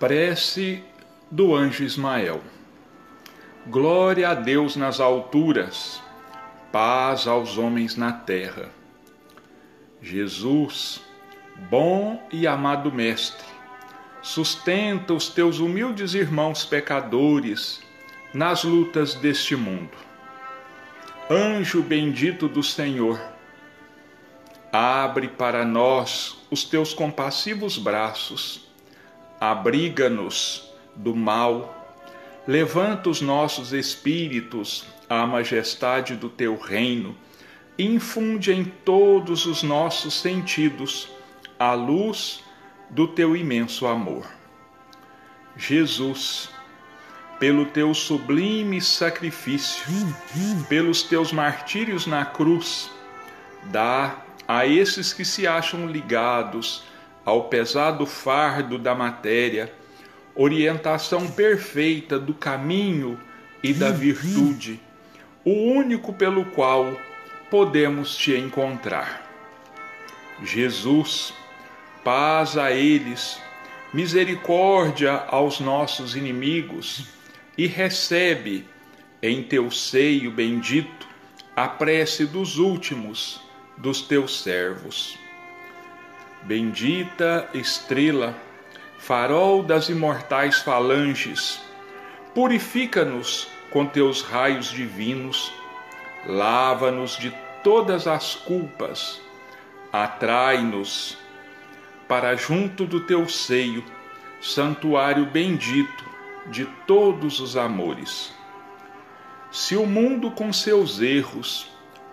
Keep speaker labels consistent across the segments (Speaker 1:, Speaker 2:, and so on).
Speaker 1: Prece do anjo Ismael. Glória a Deus nas alturas, paz aos homens na terra. Jesus, bom e amado Mestre, sustenta os teus humildes irmãos pecadores nas lutas deste mundo. Anjo bendito do Senhor, abre para nós os teus compassivos braços abriga-nos do mal, levanta os nossos espíritos à majestade do teu reino. Infunde em todos os nossos sentidos a luz do teu imenso amor. Jesus, pelo teu sublime sacrifício, pelos teus martírios na cruz, dá a esses que se acham ligados ao pesado fardo da matéria, orientação perfeita do caminho e da virtude, o único pelo qual podemos te encontrar. Jesus, paz a eles, misericórdia aos nossos inimigos, e recebe em teu seio bendito a prece dos últimos dos teus servos. Bendita estrela, farol das imortais falanges, purifica-nos com teus raios divinos, lava-nos de todas as culpas, atrai-nos para junto do teu seio, santuário bendito de todos os amores. Se o mundo com seus erros,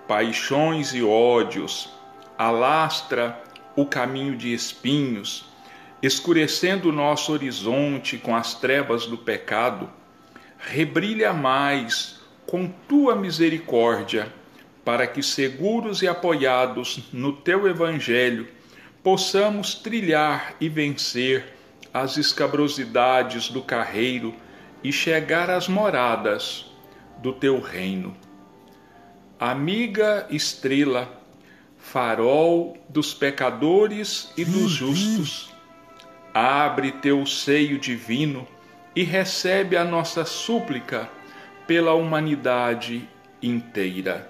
Speaker 1: paixões e ódios alastra o caminho de espinhos, escurecendo o nosso horizonte com as trevas do pecado, rebrilha mais com tua misericórdia, para que, seguros e apoiados no teu Evangelho, possamos trilhar e vencer as escabrosidades do carreiro e chegar às moradas do teu reino. Amiga estrela, farol dos pecadores e dos justos. Abre teu seio divino e recebe a nossa súplica pela humanidade inteira.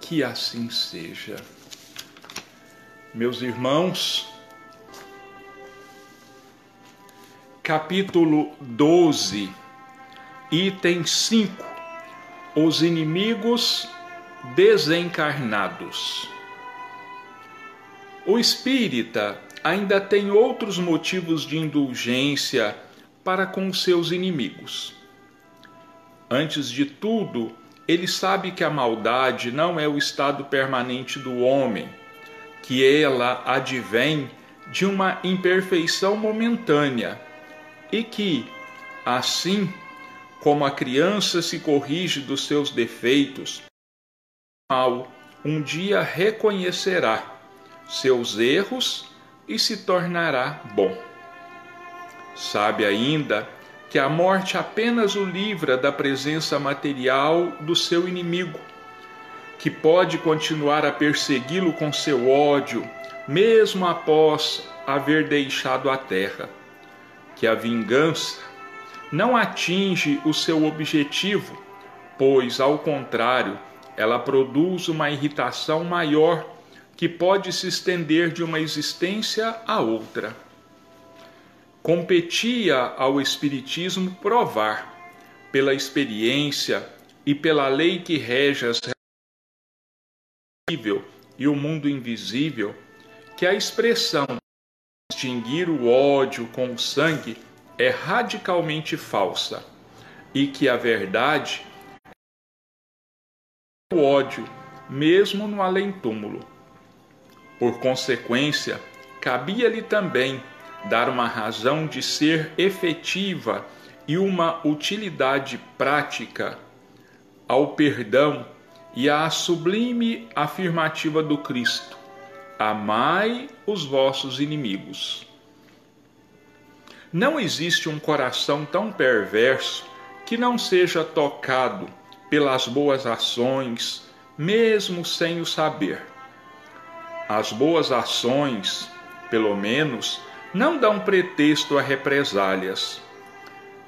Speaker 1: Que assim seja. Meus irmãos, capítulo 12, item 5: Os inimigos desencarnados. O espírita ainda tem outros motivos de indulgência para com seus inimigos. Antes de tudo, ele sabe que a maldade não é o estado permanente do homem, que ela advém de uma imperfeição momentânea e que, assim como a criança se corrige dos seus defeitos, mal um dia reconhecerá seus erros e se tornará bom. Sabe ainda que a morte apenas o livra da presença material do seu inimigo, que pode continuar a persegui-lo com seu ódio, mesmo após haver deixado a terra, que a vingança não atinge o seu objetivo, pois, ao contrário, ela produz uma irritação maior que pode se estender de uma existência a outra. Competia ao Espiritismo provar, pela experiência e pela lei que rege as e o mundo invisível, que a expressão distinguir o ódio com o sangue é radicalmente falsa e que a verdade o ódio, mesmo no além-túmulo. Por consequência, cabia-lhe também dar uma razão de ser efetiva e uma utilidade prática ao perdão e à sublime afirmativa do Cristo: Amai os vossos inimigos. Não existe um coração tão perverso que não seja tocado pelas boas ações, mesmo sem o saber. As boas ações, pelo menos, não dão pretexto a represálias.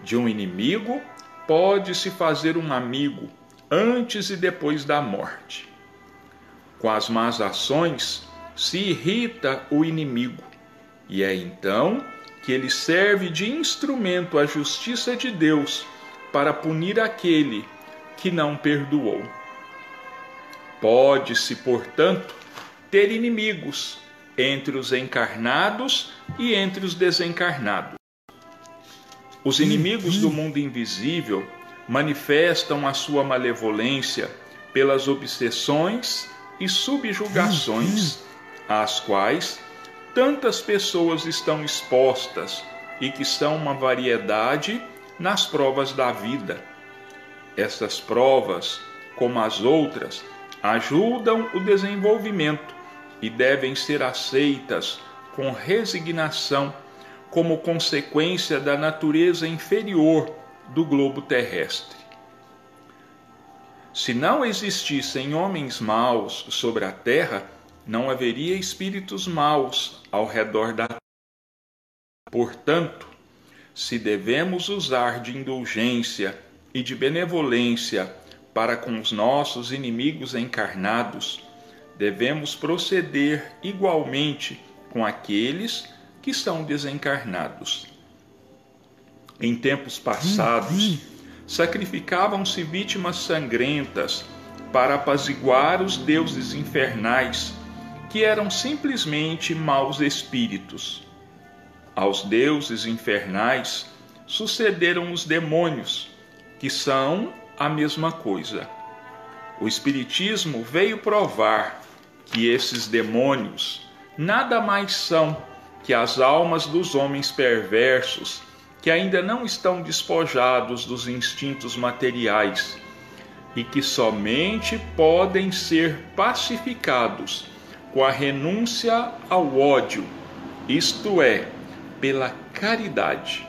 Speaker 1: De um inimigo pode-se fazer um amigo antes e depois da morte. Com as más ações se irrita o inimigo, e é então que ele serve de instrumento à justiça de Deus para punir aquele que não perdoou. Pode-se, portanto, ter inimigos entre os encarnados e entre os desencarnados. Os inimigos do mundo invisível manifestam a sua malevolência pelas obsessões e subjugações às quais tantas pessoas estão expostas e que são uma variedade nas provas da vida. Essas provas, como as outras, ajudam o desenvolvimento e devem ser aceitas com resignação como consequência da natureza inferior do globo terrestre. Se não existissem homens maus sobre a terra, não haveria espíritos maus ao redor da terra. Portanto, se devemos usar de indulgência e de benevolência para com os nossos inimigos encarnados, devemos proceder igualmente com aqueles que são desencarnados. Em tempos passados, sacrificavam-se vítimas sangrentas para apaziguar os deuses infernais, que eram simplesmente maus espíritos. Aos deuses infernais sucederam os demônios, que são a mesma coisa. O Espiritismo veio provar que esses demônios nada mais são que as almas dos homens perversos que ainda não estão despojados dos instintos materiais e que somente podem ser pacificados com a renúncia ao ódio, isto é, pela caridade.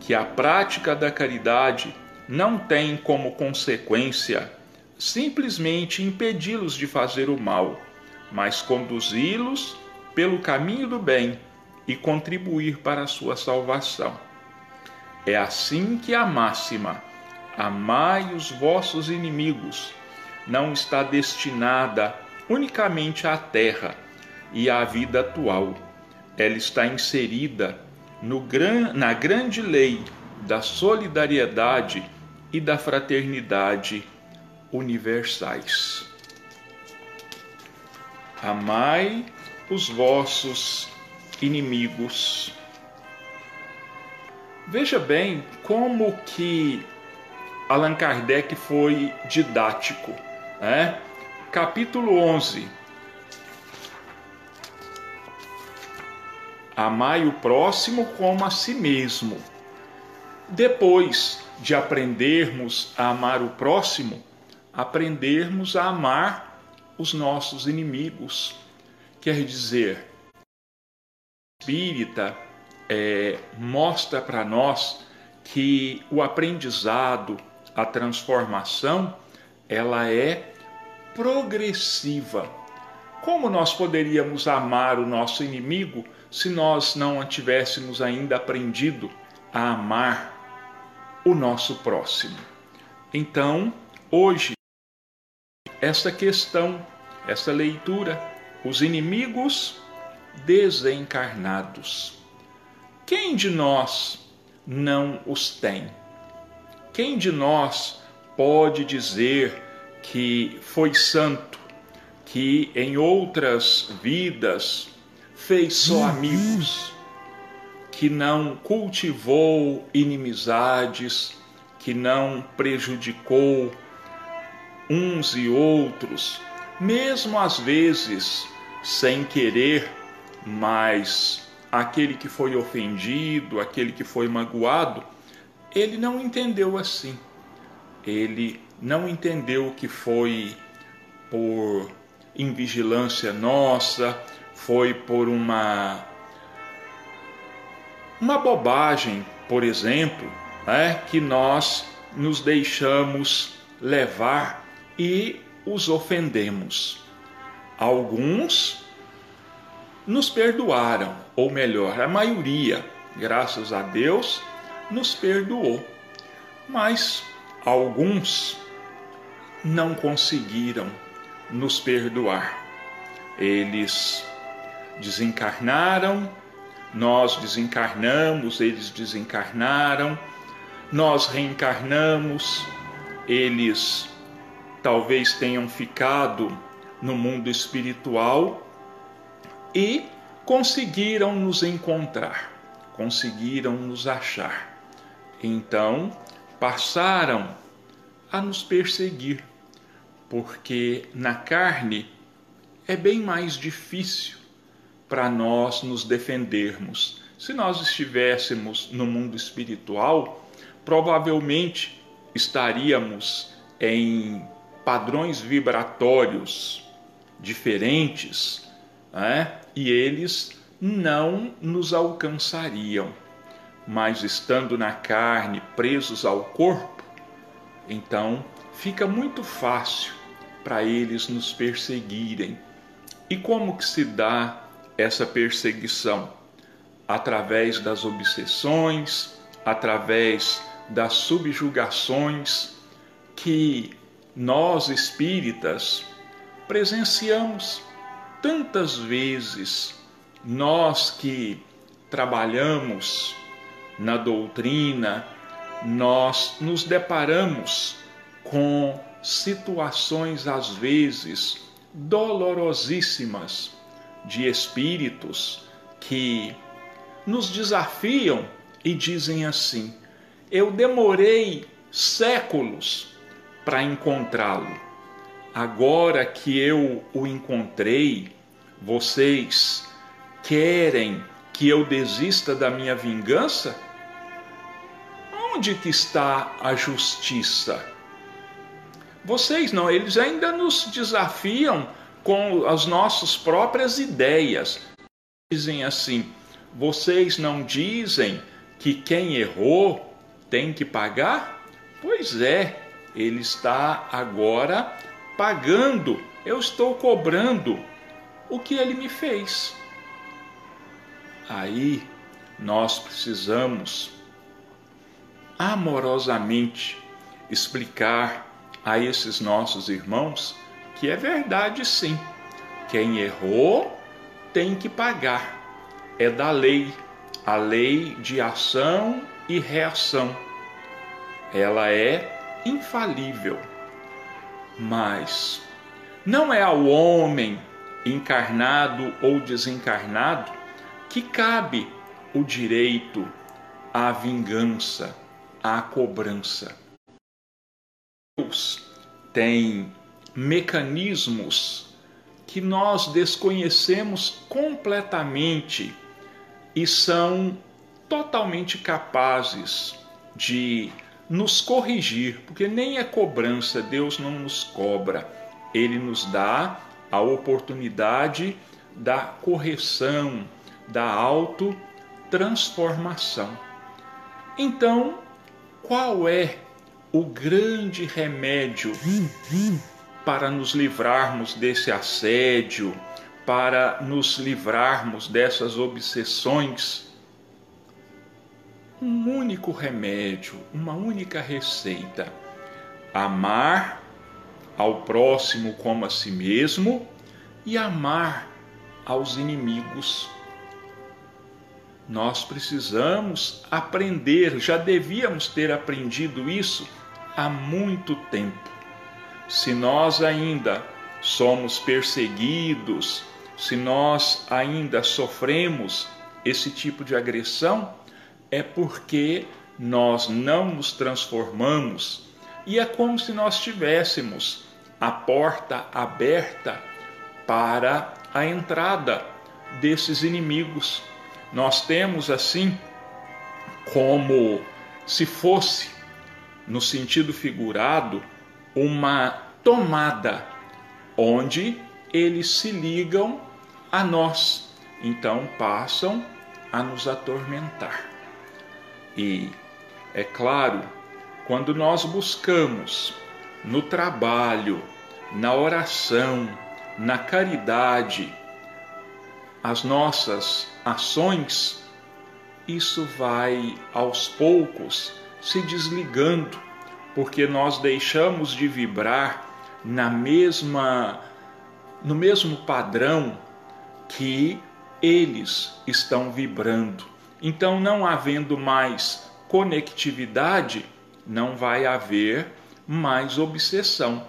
Speaker 1: Que a prática da caridade não tem como consequência simplesmente impedi-los de fazer o mal, mas conduzi-los pelo caminho do bem e contribuir para a sua salvação. É assim que a máxima, amai os vossos inimigos, não está destinada unicamente à terra e à vida atual. Ela está inserida no, na grande lei da solidariedade e da fraternidade universais. Amai os vossos inimigos Veja bem como que Allan Kardec foi didático. Né? Capítulo 11. Amai o próximo como a si mesmo. Depois de aprendermos a amar o próximo, aprendermos a amar os nossos inimigos. Quer dizer, espírita é, mostra para nós que o aprendizado, a transformação, ela é progressiva. Como nós poderíamos amar o nosso inimigo se nós não tivéssemos ainda aprendido a amar o nosso próximo? Então, hoje, essa questão, essa leitura, os inimigos desencarnados. Quem de nós não os tem? Quem de nós pode dizer que foi santo, que em outras vidas fez só amigos, que não cultivou inimizades, que não prejudicou uns e outros, mesmo às vezes sem querer, mas aquele que foi ofendido, aquele que foi magoado, ele não entendeu assim. Ele não entendeu que foi por invigilância nossa, foi por uma uma bobagem, por exemplo, né, que nós nos deixamos levar e os ofendemos. Alguns nos perdoaram, ou melhor, a maioria, graças a Deus, nos perdoou. Mas alguns não conseguiram nos perdoar. Eles desencarnaram, nós desencarnamos, eles desencarnaram, nós reencarnamos, eles talvez tenham ficado no mundo espiritual e conseguiram nos encontrar, conseguiram nos achar. Então passaram a nos perseguir, porque na carne é bem mais difícil para nós nos defendermos. Se nós estivéssemos no mundo espiritual, provavelmente estaríamos em padrões vibratórios diferentes, né? e eles não nos alcançariam. Mas estando na carne, presos ao corpo, então fica muito fácil para eles nos perseguirem. E como que se dá essa perseguição? Através das obsessões, através das subjugações que nós espíritas presenciamos tantas vezes, nós que trabalhamos na doutrina, nós nos deparamos com situações às vezes dolorosíssimas de espíritos que nos desafiam e dizem assim: Eu demorei séculos para encontrá-lo. Agora que eu o encontrei, vocês querem que eu desista da minha vingança? Onde que está a justiça? Vocês não, eles ainda nos desafiam com as nossas próprias ideias. Dizem assim: vocês não dizem que quem errou tem que pagar? Pois é, ele está agora pagando, eu estou cobrando o que ele me fez. Aí nós precisamos amorosamente explicar a esses nossos irmãos que é verdade sim. Quem errou tem que pagar. É da lei, a lei de ação e reação. Ela é infalível. Mas não é ao homem encarnado ou desencarnado que cabe o direito à vingança, à cobrança. Deus tem mecanismos que nós desconhecemos completamente e são totalmente capazes de nos corrigir, porque nem é cobrança, Deus não nos cobra, Ele nos dá a oportunidade da correção, da autotransformação. Então, qual é o grande remédio para nos livrarmos desse assédio, para nos livrarmos dessas obsessões? Um único remédio, uma única receita: amar ao próximo como a si mesmo e amar aos inimigos. Nós precisamos aprender, já devíamos ter aprendido isso há muito tempo. Se nós ainda somos perseguidos, se nós ainda sofremos esse tipo de agressão, é porque nós não nos transformamos e é como se nós tivéssemos a porta aberta para a entrada desses inimigos. Nós temos assim como se fosse no sentido figurado, uma tomada onde eles se ligam a nós, então passam a nos atormentar. E, é claro, quando nós buscamos no trabalho, na oração, na caridade, as nossas ações, isso vai aos poucos se desligando, porque nós deixamos de vibrar na mesma no mesmo padrão que eles estão vibrando. Então, não havendo mais conectividade, não vai haver mais obsessão.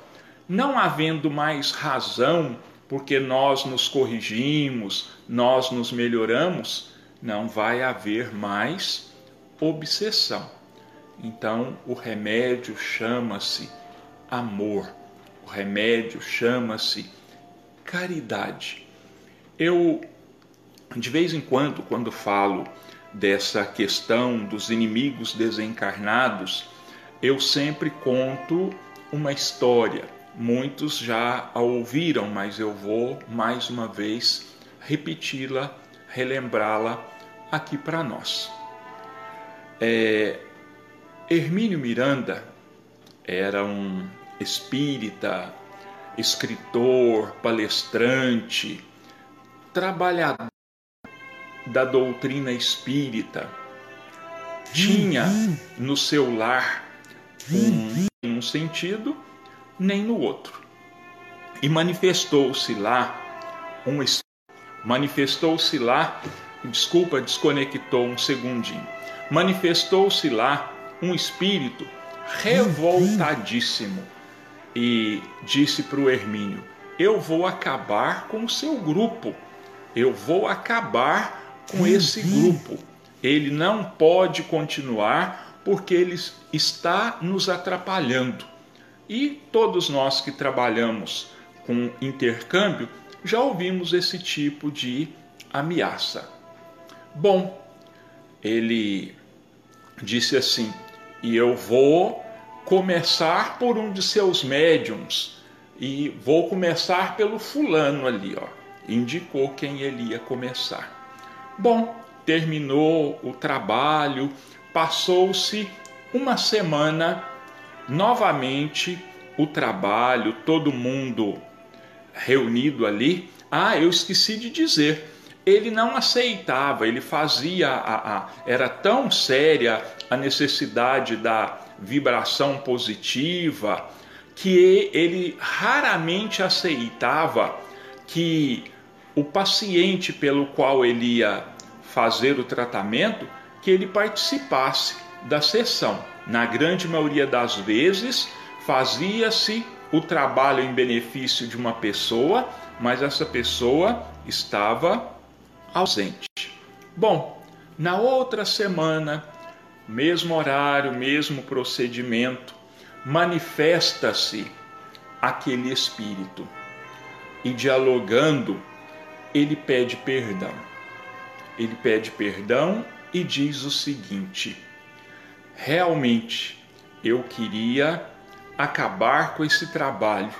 Speaker 1: Não havendo mais razão, porque nós nos corrigimos, nós nos melhoramos, não vai haver mais obsessão. Então, o remédio chama-se amor, o remédio chama-se caridade. Eu, de vez em quando, quando falo dessa questão dos inimigos desencarnados, eu sempre conto uma história. Muitos já a ouviram, mas eu vou mais uma vez repeti-la, relembrá-la aqui para nós. É, Hermínio Miranda era um espírita, escritor, palestrante, trabalhador da doutrina espírita. Tinha no seu lar um, um sentido nem no outro. E manifestou-se lá um manifestou-se lá, desculpa, desconectou um segundinho. Manifestou-se lá um espírito revoltadíssimo e disse para o Hermínio: Eu vou acabar com o seu grupo, eu vou acabar com esse grupo. Ele não pode continuar porque ele está nos atrapalhando. E todos nós que trabalhamos com intercâmbio já ouvimos esse tipo de ameaça. Bom, ele disse assim: e eu vou começar por um de seus médiums e vou começar pelo fulano ali, ó. Indicou quem ele ia começar. Bom, terminou o trabalho, passou-se uma semana, novamente o trabalho, todo mundo reunido ali. Ah, eu esqueci de dizer, ele não aceitava, ele fazia a, a, era tão séria a necessidade da vibração positiva que ele raramente aceitava que o paciente pelo qual ele ia fazer o tratamento que ele participasse da sessão. Na grande maioria das vezes, fazia-se o trabalho em benefício de uma pessoa, mas essa pessoa estava ausente. Bom, na outra semana, mesmo horário, mesmo procedimento, manifesta-se aquele espírito e dialogando, ele pede perdão. Ele pede perdão e diz o seguinte: realmente eu queria acabar com esse trabalho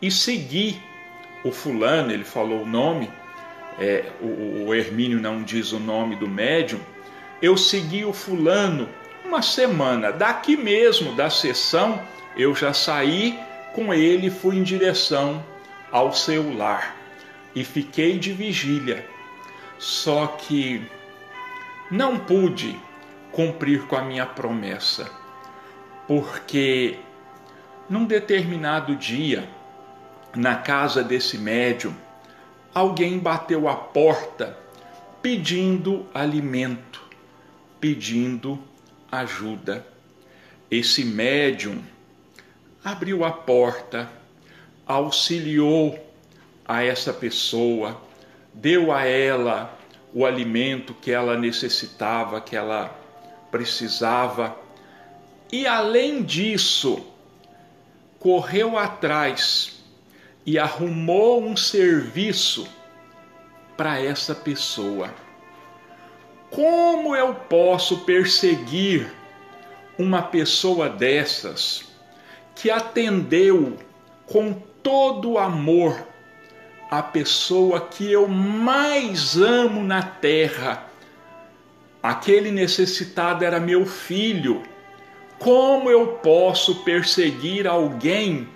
Speaker 1: e seguir o fulano, ele falou o nome, é, o, o Hermínio não diz o nome do médium, eu segui o fulano uma semana. Daqui mesmo da sessão, eu já saí com ele e fui em direção ao seu lar e fiquei de vigília. Só que não pude cumprir com a minha promessa, porque num determinado dia, na casa desse médium, alguém bateu a porta pedindo alimento, pedindo ajuda. Esse médium abriu a porta, auxiliou a essa pessoa, deu a ela o alimento que ela necessitava, que ela precisava, e além disso, correu atrás e arrumou um serviço para essa pessoa. Como eu posso perseguir uma pessoa dessas que atendeu com todo amor a pessoa que eu mais amo na terra? Aquele necessitado era meu filho. Como eu posso perseguir alguém?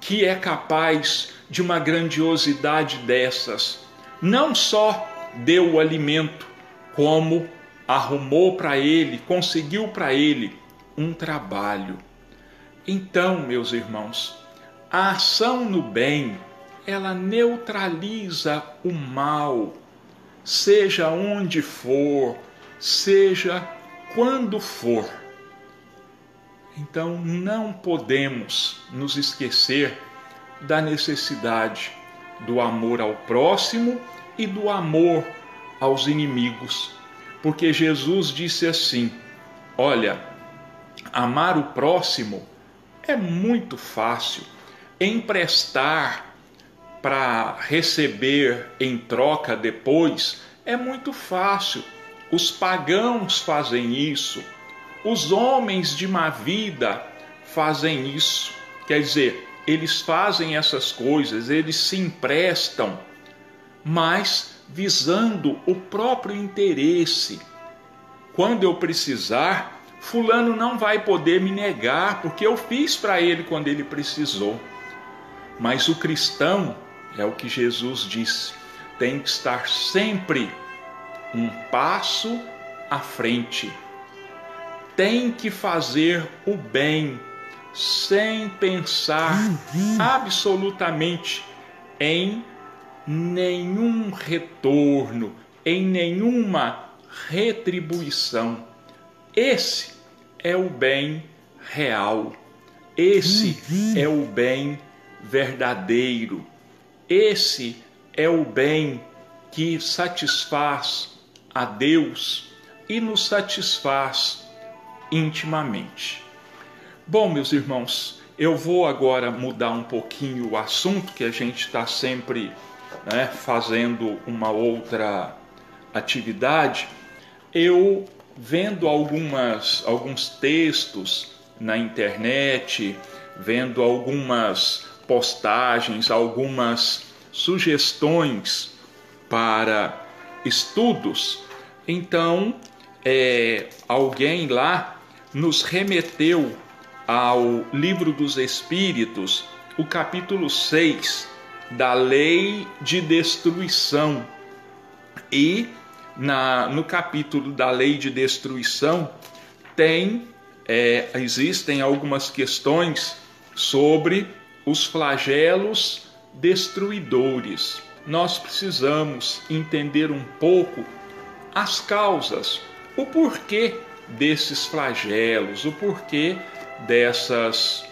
Speaker 1: Que é capaz de uma grandiosidade dessas. não só deu o alimento, como arrumou para ele, conseguiu para ele um trabalho. Então, meus irmãos, a ação no bem, ela neutraliza o mal, seja onde for, seja quando for. Então, não podemos nos esquecer da necessidade do amor ao próximo e do amor aos inimigos. Porque Jesus disse assim: Olha, amar o próximo é muito fácil, emprestar para receber em troca depois é muito fácil. Os pagãos fazem isso, os homens de má vida fazem isso. Quer dizer, eles fazem essas coisas, eles se emprestam, mas visando o próprio interesse. Quando eu precisar, Fulano não vai poder me negar, porque eu fiz para ele quando ele precisou. Mas o cristão, é o que Jesus disse, tem que estar sempre um passo à frente. Tem que fazer o bem sem pensar absolutamente em nenhum retorno, em nenhuma retribuição. Esse é o bem real. Esse é o bem verdadeiro. Esse é o bem que satisfaz a Deus e nos satisfaz intimamente. Bom, meus irmãos, eu vou agora mudar um pouquinho o assunto que a gente está sempre né, fazendo uma outra atividade. Eu vendo algumas, alguns textos na internet, vendo algumas postagens, algumas sugestões para estudos, então é, alguém lá nos remeteu ao Livro dos Espíritos, o capítulo 6 da Lei de Destruição. E na, no capítulo da Lei de Destruição tem é, existem algumas questões sobre os flagelos destruidores. Nós precisamos entender um pouco as causas, o porquê desses flagelos, o porquê dessas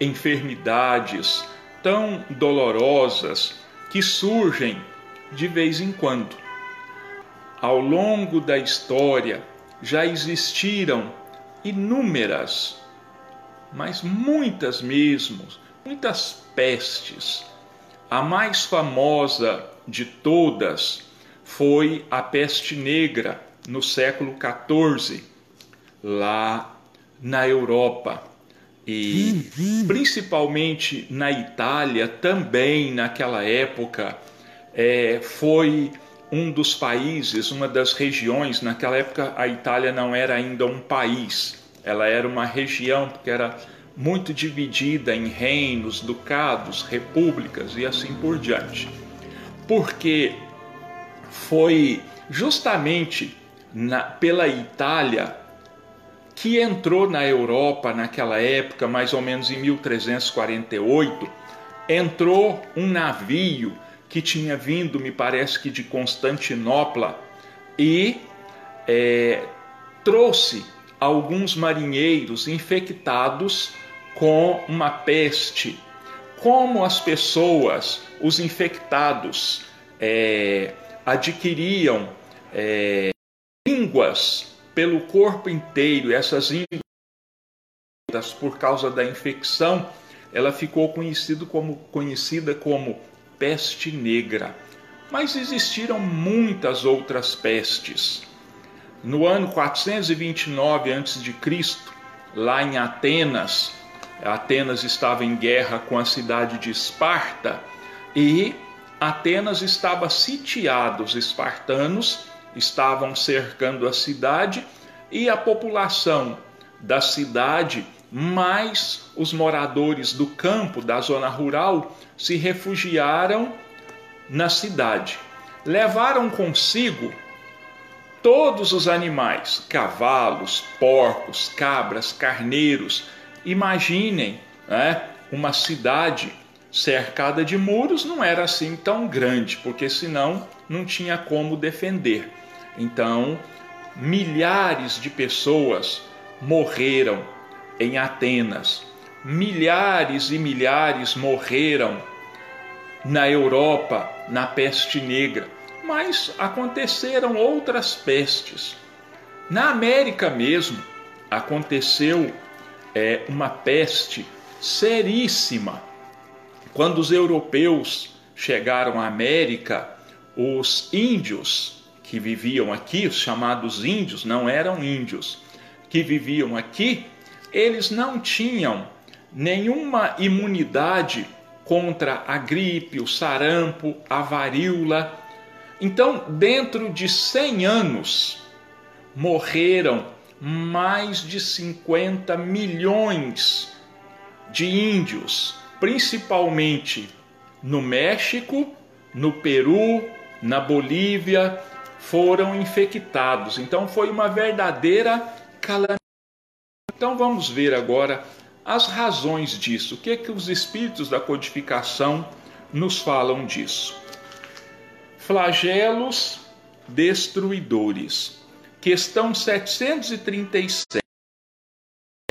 Speaker 1: enfermidades tão dolorosas que surgem de vez em quando. Ao longo da história já existiram inúmeras, mas muitas mesmo, muitas pestes. A mais famosa de todas foi a peste negra no século XIV, lá na Europa. E principalmente na Itália, também naquela época, é, foi um dos países, uma das regiões. Naquela época, a Itália não era ainda um país, ela era uma região, porque era muito dividida em reinos, ducados, repúblicas e assim por diante. Porque foi justamente na, pela Itália que entrou na Europa naquela época, mais ou menos em 1348, entrou um navio que tinha vindo, me parece que de Constantinopla, e é, trouxe alguns marinheiros infectados com uma peste. Como as pessoas, os infectados, é, adquiriam é, línguas pelo corpo inteiro, essas índices por causa da infecção, ela ficou conhecido como, conhecida como peste negra. Mas existiram muitas outras pestes. No ano 429 a.C., lá em Atenas, Atenas estava em guerra com a cidade de Esparta e Atenas estava sitiada, os espartanos estavam cercando a cidade e a população da cidade, mais os moradores do campo, da zona rural, se refugiaram na cidade. levaram consigo todos os animais, cavalos, porcos, cabras, carneiros. Imaginem, né, uma cidade cercada de muros não era assim tão grande, porque senão não tinha como defender. Então, milhares de pessoas morreram em Atenas. Milhares e milhares morreram na Europa na peste negra, mas aconteceram outras pestes. Na América mesmo aconteceu é, uma peste seríssima quando os europeus chegaram à América, os índios que viviam aqui, os chamados índios, não eram índios, que viviam aqui, eles não tinham nenhuma imunidade contra a gripe, o sarampo, a varíola. Então, dentro de 100 anos, morreram mais de 50 milhões de índios principalmente no México, no Peru, na Bolívia, foram infectados. Então foi uma verdadeira calamidade. Então vamos ver agora as razões disso. O que é que os espíritos da codificação nos falam disso? Flagelos destruidores. Questão 737.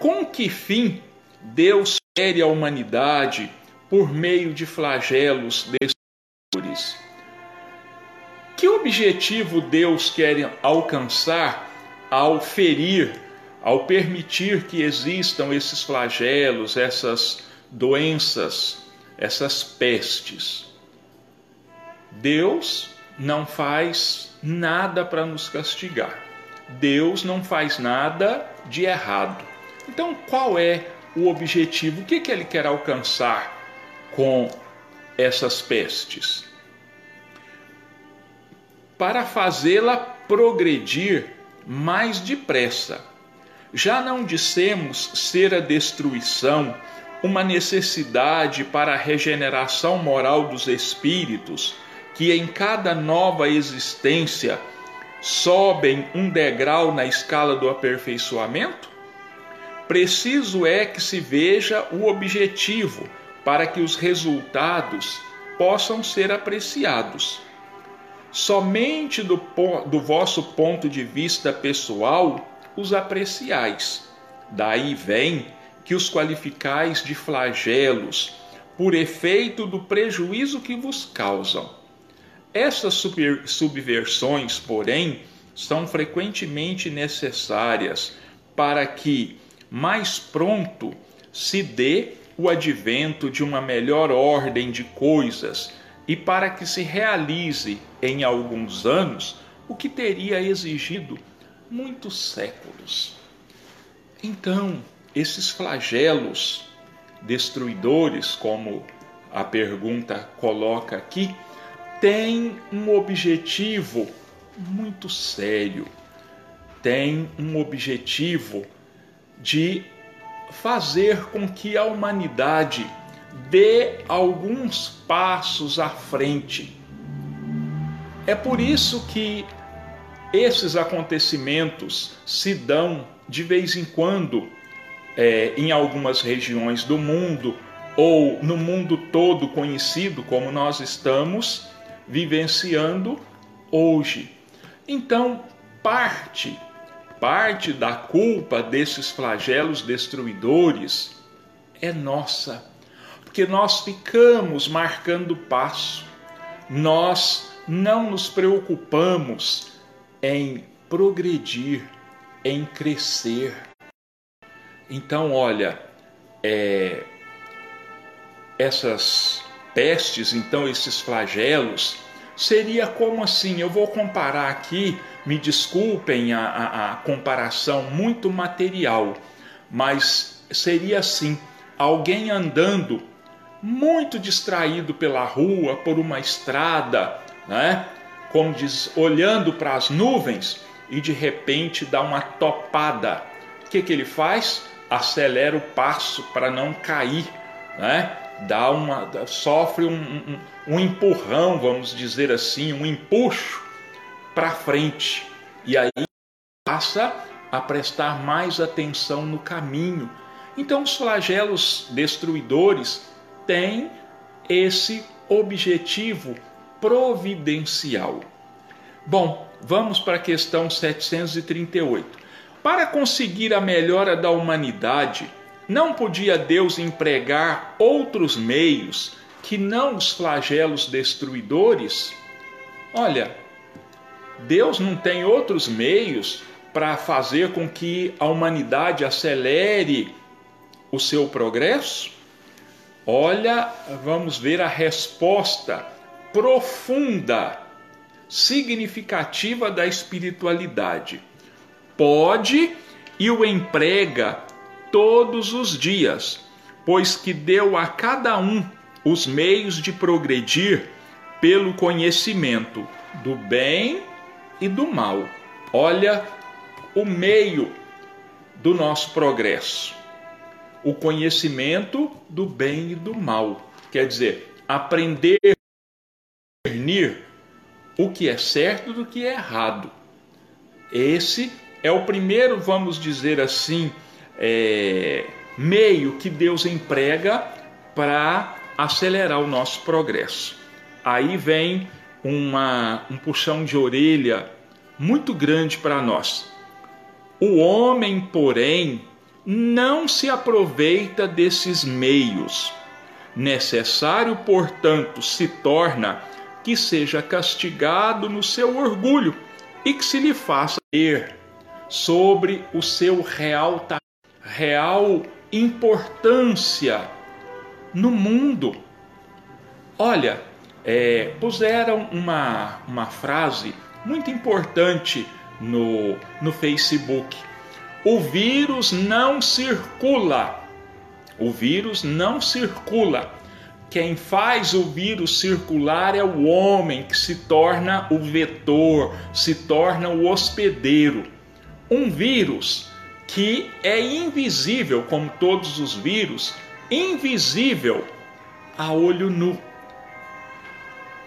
Speaker 1: Com que fim Deus fere a humanidade por meio de flagelos destruidores. Que objetivo Deus quer alcançar ao ferir, ao permitir que existam esses flagelos, essas doenças, essas pestes? Deus não faz nada para nos castigar. Deus não faz nada de errado. Então, qual é o objetivo, o que, que ele quer alcançar com essas pestes? Para fazê-la progredir mais depressa. Já não dissemos ser a destruição uma necessidade para a regeneração moral dos espíritos, que em cada nova existência sobem um degrau na escala do aperfeiçoamento? Preciso é que se veja o objetivo para que os resultados possam ser apreciados. Somente do, do vosso ponto de vista pessoal os apreciais. Daí vem que os qualificais de flagelos, por efeito do prejuízo que vos causam. Essas subversões, porém, são frequentemente necessárias para que mais pronto se dê o advento de uma melhor ordem de coisas e para que se realize em alguns anos o que teria exigido muitos séculos. Então, esses flagelos destruidores, como a pergunta coloca aqui, têm um objetivo muito sério, tem um objetivo de fazer com que a humanidade dê alguns passos à frente. É por isso que esses acontecimentos se dão de vez em quando é, em algumas regiões do mundo ou no mundo todo conhecido como nós estamos vivenciando hoje. Então, parte parte da culpa desses flagelos destruidores é nossa, porque nós ficamos marcando passo, nós não nos preocupamos em progredir, em crescer. Então, olha, é, essas pestes, então esses flagelos, seria como assim? Eu vou comparar aqui, me desculpem a, a, a comparação muito material, mas seria assim: alguém andando muito distraído pela rua, por uma estrada, né? Como diz, olhando para as nuvens e de repente dá uma topada. O que, que ele faz? Acelera o passo para não cair, né? dá uma, sofre um, um, um empurrão, vamos dizer assim, um empuxo para frente. E aí passa a prestar mais atenção no caminho. Então, os flagelos destruidores têm esse objetivo providencial. Bom, vamos para a questão 738. Para conseguir a melhora da humanidade, não podia Deus empregar outros meios que não os flagelos destruidores? Olha, Deus não tem outros meios para fazer com que a humanidade acelere o seu progresso? Olha, vamos ver a resposta profunda, significativa da espiritualidade. Pode e o emprega todos os dias, pois que deu a cada um os meios de progredir pelo conhecimento do bem e do mal. Olha o meio do nosso progresso. O conhecimento do bem e do mal. Quer dizer, aprender a discernir o que é certo do que é errado. Esse é o primeiro, vamos dizer assim, é, meio que Deus emprega para acelerar o nosso progresso. Aí vem uma, um puxão de orelha muito grande para nós. O homem, porém, não se aproveita desses meios. Necessário, portanto, se torna que seja castigado no seu orgulho e que se lhe faça ver sobre o seu real, real importância no mundo. Olha, é, puseram uma, uma frase muito importante no, no Facebook. O vírus não circula. O vírus não circula. Quem faz o vírus circular é o homem que se torna o vetor, se torna o hospedeiro. Um vírus que é invisível, como todos os vírus, invisível a olho nu.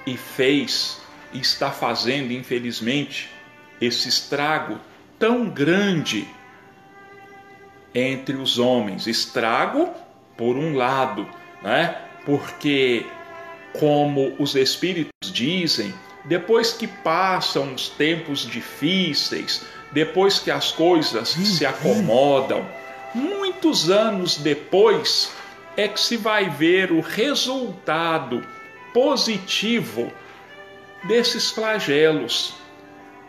Speaker 1: E fez está fazendo, infelizmente, esse estrago tão grande entre os homens. Estrago, por um lado, né? porque, como os Espíritos dizem, depois que passam os tempos difíceis, depois que as coisas se acomodam, muitos anos depois é que se vai ver o resultado positivo desses flagelos.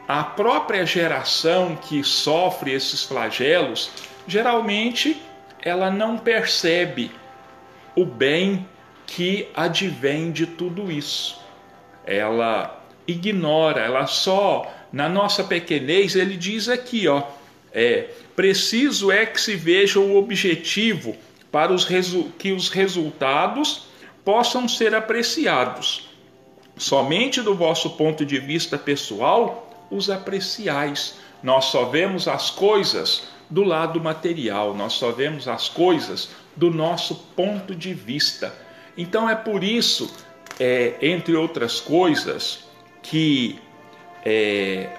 Speaker 1: A própria geração que sofre esses flagelos, geralmente ela não percebe o bem que advém de tudo isso. Ela ignora, ela só, na nossa pequenez, ele diz aqui, ó, é, preciso é que se veja o objetivo para os que os resultados possam ser apreciados. Somente do vosso ponto de vista pessoal os apreciais. Nós só vemos as coisas do lado material, nós só vemos as coisas do nosso ponto de vista. Então é por isso, é, entre outras coisas, que é,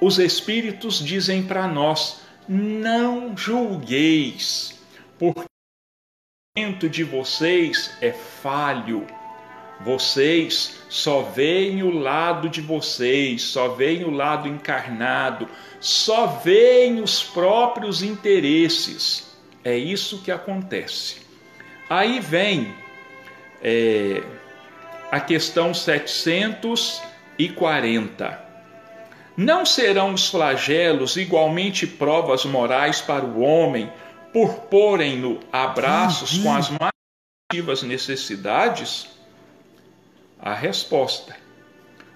Speaker 1: os Espíritos dizem para nós: não julgueis, porque o de vocês é falho vocês só veem o lado de vocês, só veem o lado encarnado, só veem os próprios interesses. É isso que acontece. Aí vem é, a questão 740. Não serão os flagelos igualmente provas morais para o homem por porem-no a braços com as mais necessidades? A resposta: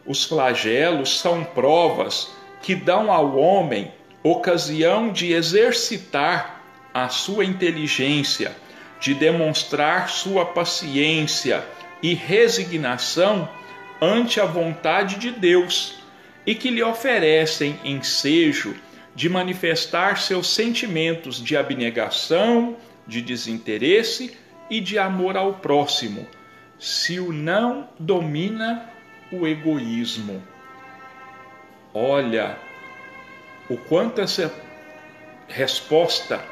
Speaker 1: os flagelos são provas que dão ao homem ocasião de exercitar a sua inteligência, de demonstrar sua paciência e resignação ante a vontade de Deus e que lhe oferecem ensejo de manifestar seus sentimentos de abnegação, de desinteresse e de amor ao próximo, se o não domina o egoísmo. Olha o quanto essa resposta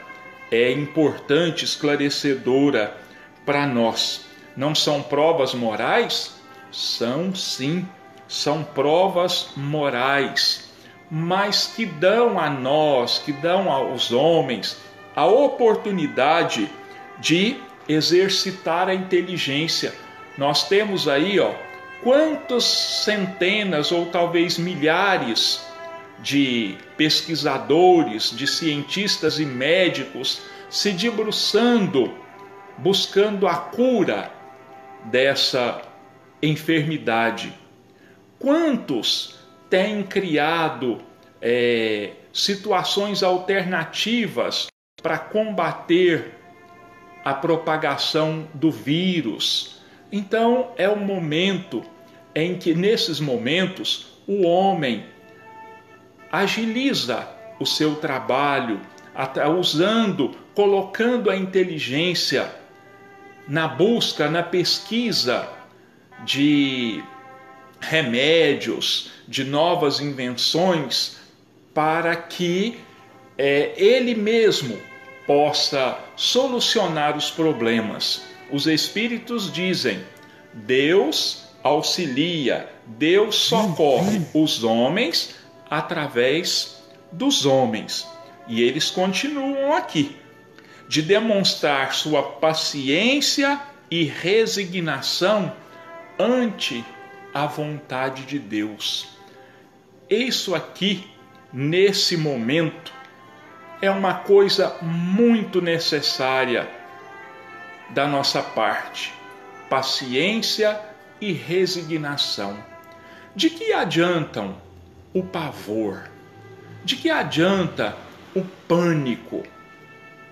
Speaker 1: é importante, esclarecedora para nós. Não são provas morais? São sim, são provas morais, mas que dão a nós, que dão aos homens a oportunidade de exercitar a inteligência. Nós temos aí, ó, quantas centenas ou talvez milhares de pesquisadores, de cientistas e médicos se debruçando, buscando a cura dessa enfermidade. Quantos têm criado é, situações alternativas para combater a propagação do vírus? Então é o momento em que, nesses momentos, o homem agiliza o seu trabalho, usando, colocando a inteligência na busca, na pesquisa de remédios, de novas invenções, para que é, ele mesmo possa solucionar os problemas. Os Espíritos dizem: Deus auxilia, Deus socorre os homens através dos homens. E eles continuam aqui, de demonstrar sua paciência e resignação ante a vontade de Deus. Isso aqui, nesse momento, é uma coisa muito necessária da nossa parte: paciência e resignação. De que adiantam o pavor? De que adianta o pânico?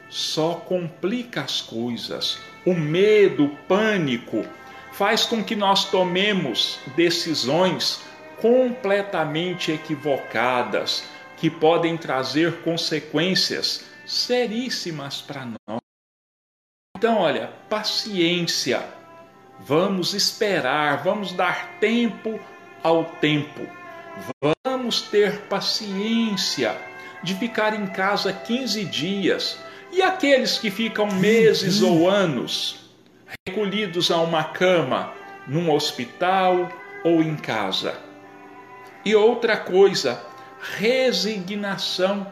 Speaker 1: Só complica as coisas. O medo, o pânico, faz com que nós tomemos decisões completamente equivocadas, que podem trazer consequências seríssimas para nós. Então, olha, paciência. Vamos esperar, vamos dar tempo ao tempo. Vamos ter paciência de ficar em casa 15 dias. E aqueles que ficam meses ou anos recolhidos a uma cama, num hospital ou em casa. E outra coisa, resignação,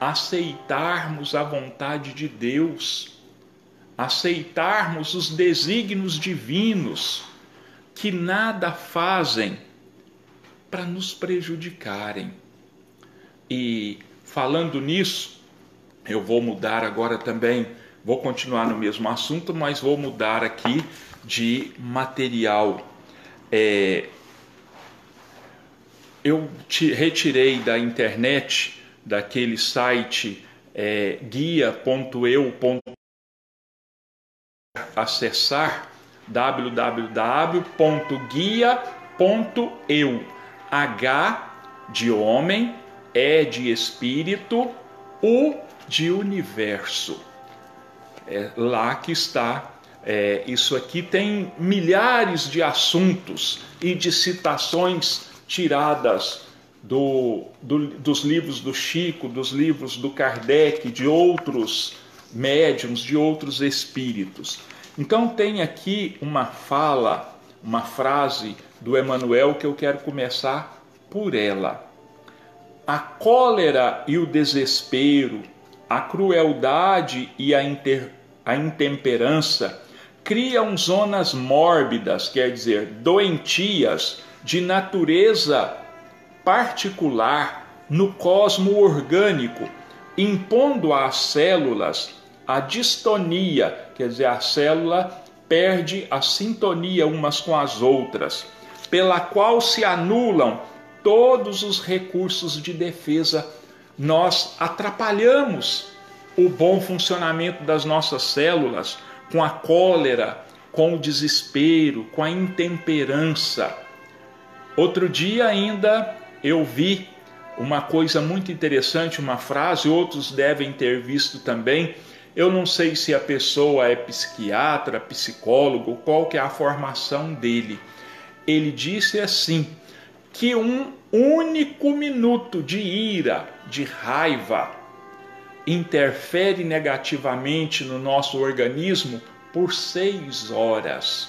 Speaker 1: aceitarmos a vontade de Deus, aceitarmos os desígnios divinos que nada fazem para nos prejudicarem. E falando nisso, eu vou mudar agora também, vou continuar no mesmo assunto, mas vou mudar aqui de material. É, eu te retirei da internet, daquele site é, guia.eu. acessar www.guia.eu H de homem, E de espírito, U de universo. É lá que está. É, isso aqui tem milhares de assuntos e de citações tiradas do, do, dos livros do Chico, dos livros do Kardec, de outros médiums, de outros espíritos. Então tem aqui uma fala, uma frase do Emanuel que eu quero começar por ela. A cólera e o desespero, a crueldade e a, inter, a intemperança criam zonas mórbidas, quer dizer, doentias de natureza particular no cosmo orgânico, impondo às células a distonia, quer dizer, a célula perde a sintonia umas com as outras pela qual se anulam todos os recursos de defesa. Nós atrapalhamos o bom funcionamento das nossas células com a cólera, com o desespero, com a intemperança. Outro dia ainda eu vi uma coisa muito interessante, uma frase, outros devem ter visto também, Eu não sei se a pessoa é psiquiatra, psicólogo, qual que é a formação dele. Ele disse assim que um único minuto de ira, de raiva, interfere negativamente no nosso organismo por seis horas.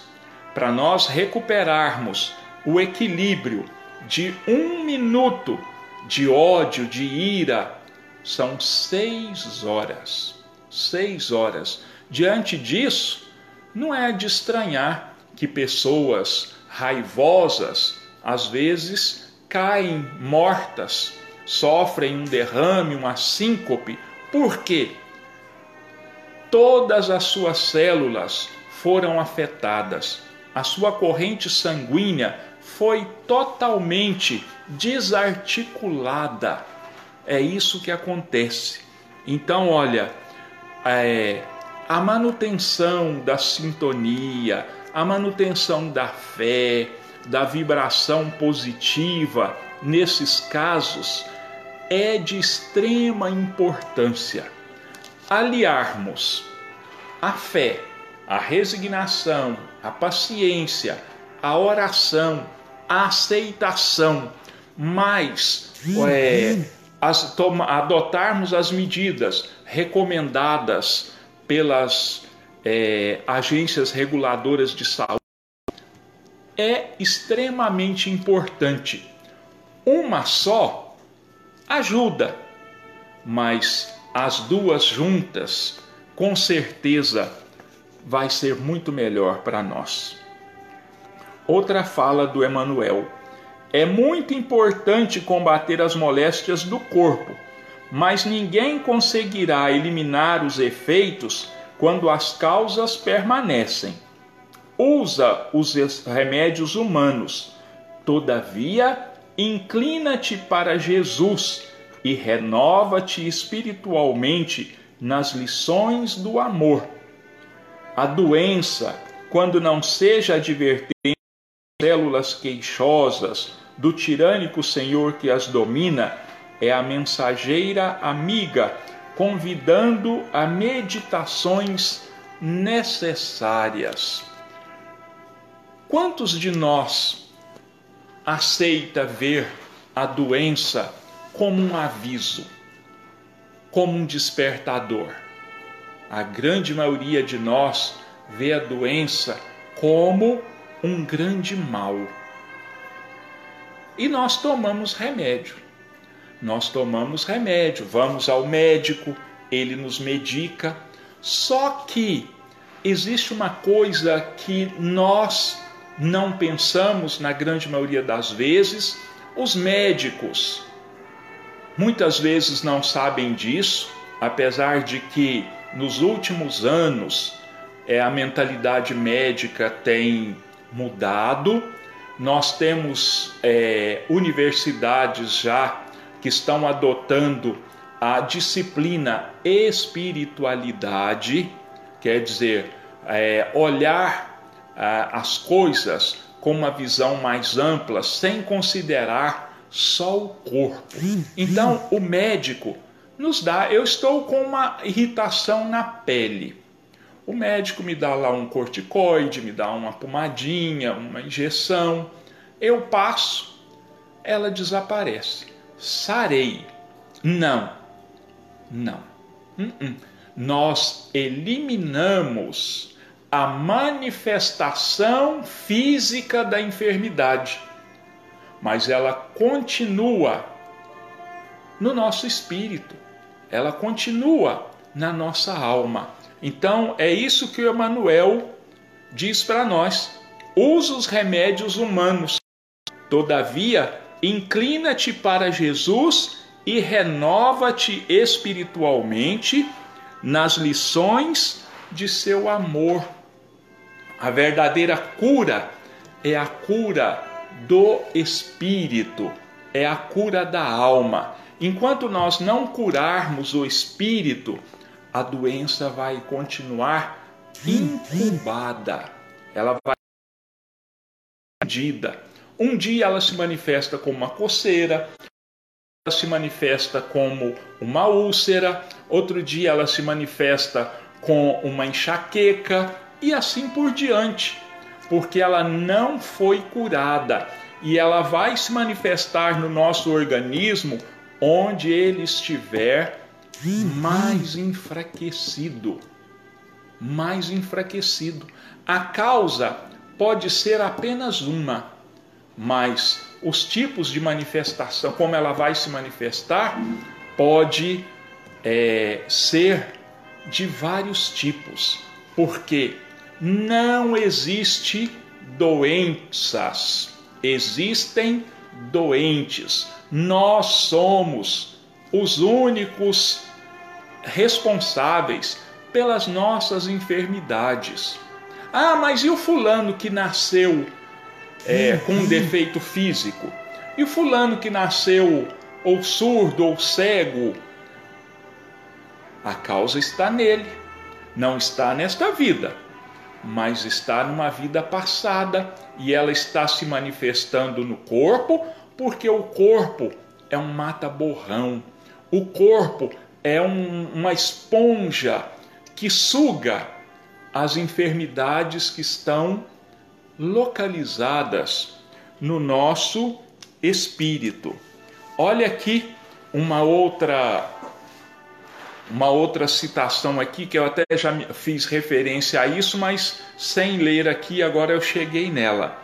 Speaker 1: Para nós recuperarmos o equilíbrio de um minuto de ódio, de ira, são seis horas. Seis horas. Diante disso, não é de estranhar que pessoas raivosas às vezes caem mortas, sofrem um derrame, uma síncope. Por quê? Todas as suas células foram afetadas, a sua corrente sanguínea foi totalmente desarticulada. É isso que acontece. Então, olha, é, a manutenção da sintonia, a manutenção da fé, da vibração positiva nesses casos é de extrema importância. Aliarmos a fé, a resignação, a paciência, a oração, a aceitação, mas é, as, toma, adotarmos as medidas recomendadas pelas é, agências reguladoras de saúde é extremamente importante. Uma só ajuda, mas as duas juntas, com certeza, vai ser muito melhor para nós. Outra fala do Emanuel. É muito importante combater as moléstias do corpo, mas ninguém conseguirá eliminar os efeitos quando as causas permanecem usa os remédios humanos. Todavia, inclina-te para Jesus e renova-te espiritualmente nas lições do amor. A doença, quando não seja advertente células queixosas do tirânico senhor que as domina, é a mensageira amiga, convidando a meditações necessárias. Quantos de nós aceita ver a doença como um aviso, como um despertador? A grande maioria de nós vê a doença como um grande mal. E nós tomamos remédio. Nós tomamos remédio, vamos ao médico, ele nos medica. Só que existe uma coisa que nós não pensamos, na grande maioria das vezes, os médicos muitas vezes não sabem disso, apesar de que nos últimos anos é, a mentalidade médica tem mudado. Nós temos é, universidades já que estão adotando a disciplina espiritualidade, quer dizer, é, olhar as coisas com uma visão mais ampla, sem considerar só o corpo. Então, o médico nos dá, eu estou com uma irritação na pele. O médico me dá lá um corticoide, me dá uma pomadinha, uma injeção. Eu passo, ela desaparece. Sarei. Não, não. Uh -uh. Nós eliminamos a manifestação física da enfermidade, mas ela continua no nosso espírito, ela continua na nossa alma. Então é isso que o Emmanuel diz para nós: usa os remédios humanos, todavia inclina-te para Jesus e renova-te espiritualmente nas lições de seu amor a verdadeira cura é a cura do espírito, é a cura da alma. Enquanto nós não curarmos o espírito, a doença vai continuar incubada. Ela vai Um dia ela se manifesta como uma coceira, ela se manifesta como uma úlcera, outro dia ela se manifesta com uma enxaqueca e assim por diante, porque ela não foi curada e ela vai se manifestar no nosso organismo onde ele estiver mais enfraquecido. Mais enfraquecido. A causa pode ser apenas uma, mas os tipos de manifestação, como ela vai se manifestar, pode é, ser de vários tipos, porque não existe doenças, existem doentes. Nós somos os únicos responsáveis pelas nossas enfermidades. Ah, mas e o fulano que nasceu é, com um defeito físico? E o fulano que nasceu ou surdo ou cego? A causa está nele, não está nesta vida, mas está numa vida passada e ela está se manifestando no corpo, porque o corpo é um mata-borrão, o corpo é um, uma esponja que suga as enfermidades que estão localizadas no nosso espírito. Olha aqui uma outra uma outra citação aqui que eu até já fiz referência a isso, mas sem ler aqui, agora eu cheguei nela.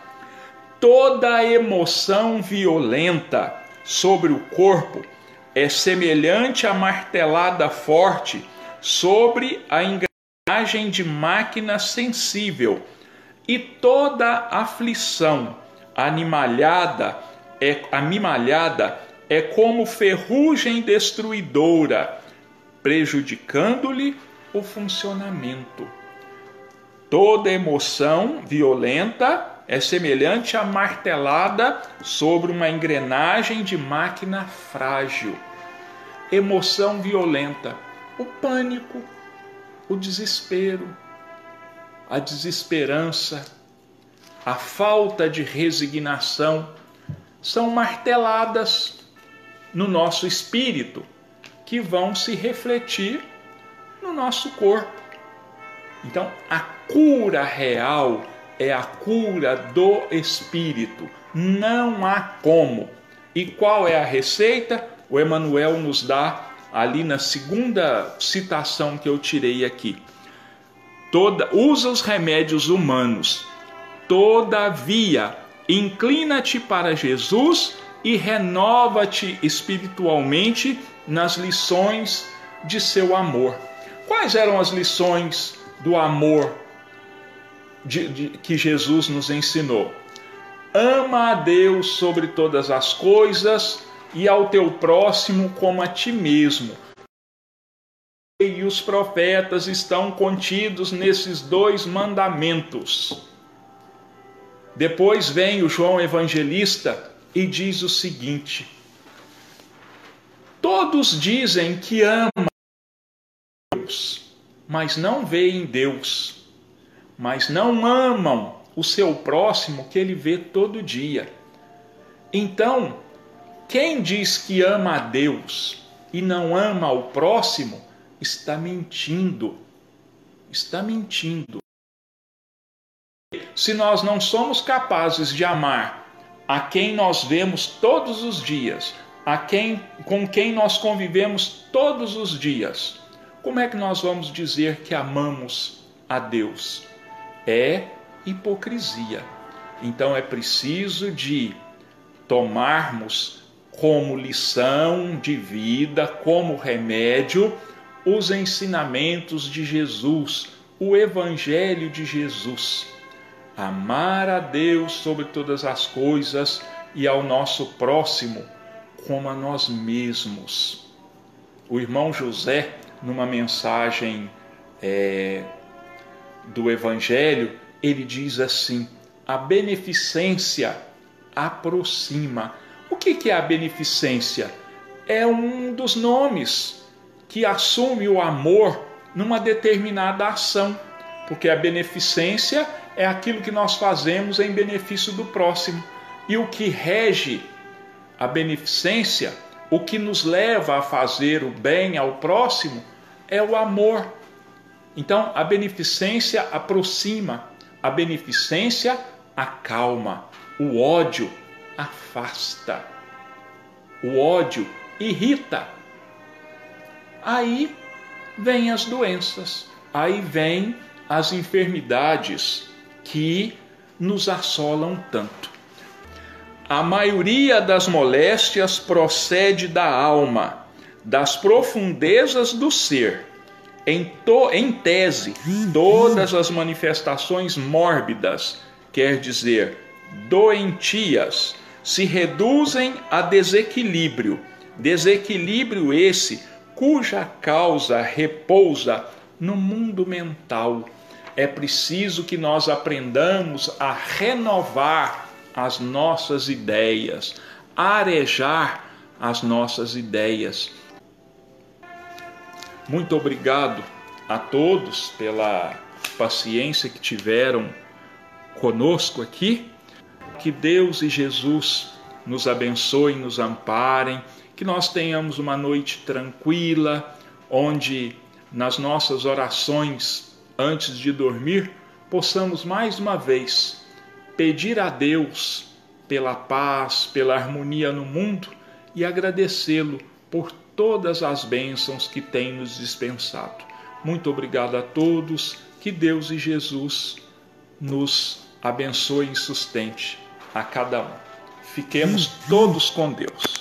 Speaker 1: Toda emoção violenta sobre o corpo é semelhante à martelada forte sobre a engrenagem de máquina sensível, e toda aflição animalhada é amimalhada é como ferrugem destruidora, prejudicando-lhe o funcionamento. Toda emoção violenta é semelhante à martelada sobre uma engrenagem de máquina frágil. Emoção violenta, o pânico, o desespero, a desesperança, a falta de resignação são marteladas no nosso espírito que vão se refletir no nosso corpo. Então, a cura real é a cura do espírito. Não há como. E qual é a receita? O Emmanuel nos dá ali na segunda citação que eu tirei aqui. Toda usa os remédios humanos. Todavia, inclina-te para Jesus e renova-te espiritualmente nas lições de seu amor. Quais eram as lições do amor de, de, que Jesus nos ensinou. Ama a Deus sobre todas as coisas e ao teu próximo como a ti mesmo. E os profetas estão contidos nesses dois mandamentos. Depois vem o João Evangelista e diz o seguinte: Todos dizem que amam Deus, mas não veem Deus mas não amam o seu próximo que ele vê todo dia. Então, quem diz que ama a Deus e não ama o próximo, está mentindo. Está mentindo. Se nós não somos capazes de amar a quem nós vemos todos os dias, a quem com quem nós convivemos todos os dias, como é que nós vamos dizer que amamos a Deus? é hipocrisia. Então é preciso de tomarmos como lição de vida, como remédio, os ensinamentos de Jesus, o Evangelho de Jesus. Amar a Deus sobre todas as coisas e ao nosso próximo como a nós mesmos. O irmão José, numa mensagem é, do Evangelho, ele diz assim: a beneficência aproxima. O que é a beneficência? É um dos nomes que assume o amor numa determinada ação, porque a beneficência é aquilo que nós fazemos em benefício do próximo. E o que rege a beneficência o que nos leva a fazer o bem ao próximo é o amor. Então, a beneficência aproxima, a beneficência acalma, o ódio afasta, o ódio irrita. Aí vêm as doenças, aí vêm as enfermidades que nos assolam tanto. A maioria das moléstias procede da alma, das profundezas do ser. Em, to, em tese, todas as manifestações mórbidas, quer dizer, doentias, se reduzem a desequilíbrio. Desequilíbrio esse cuja causa repousa no mundo mental. É preciso que nós aprendamos a renovar as nossas ideias, arejar as nossas ideias. Muito obrigado a todos pela paciência que tiveram conosco aqui. Que Deus e Jesus nos abençoem, nos amparem, que nós tenhamos uma noite tranquila, onde nas nossas orações antes de dormir possamos mais uma vez pedir a Deus pela paz, pela harmonia no mundo e agradecê-lo por todas as bênçãos que tem nos dispensado. Muito obrigado a todos, que Deus e Jesus nos abençoe e sustente a cada um. Fiquemos todos com Deus.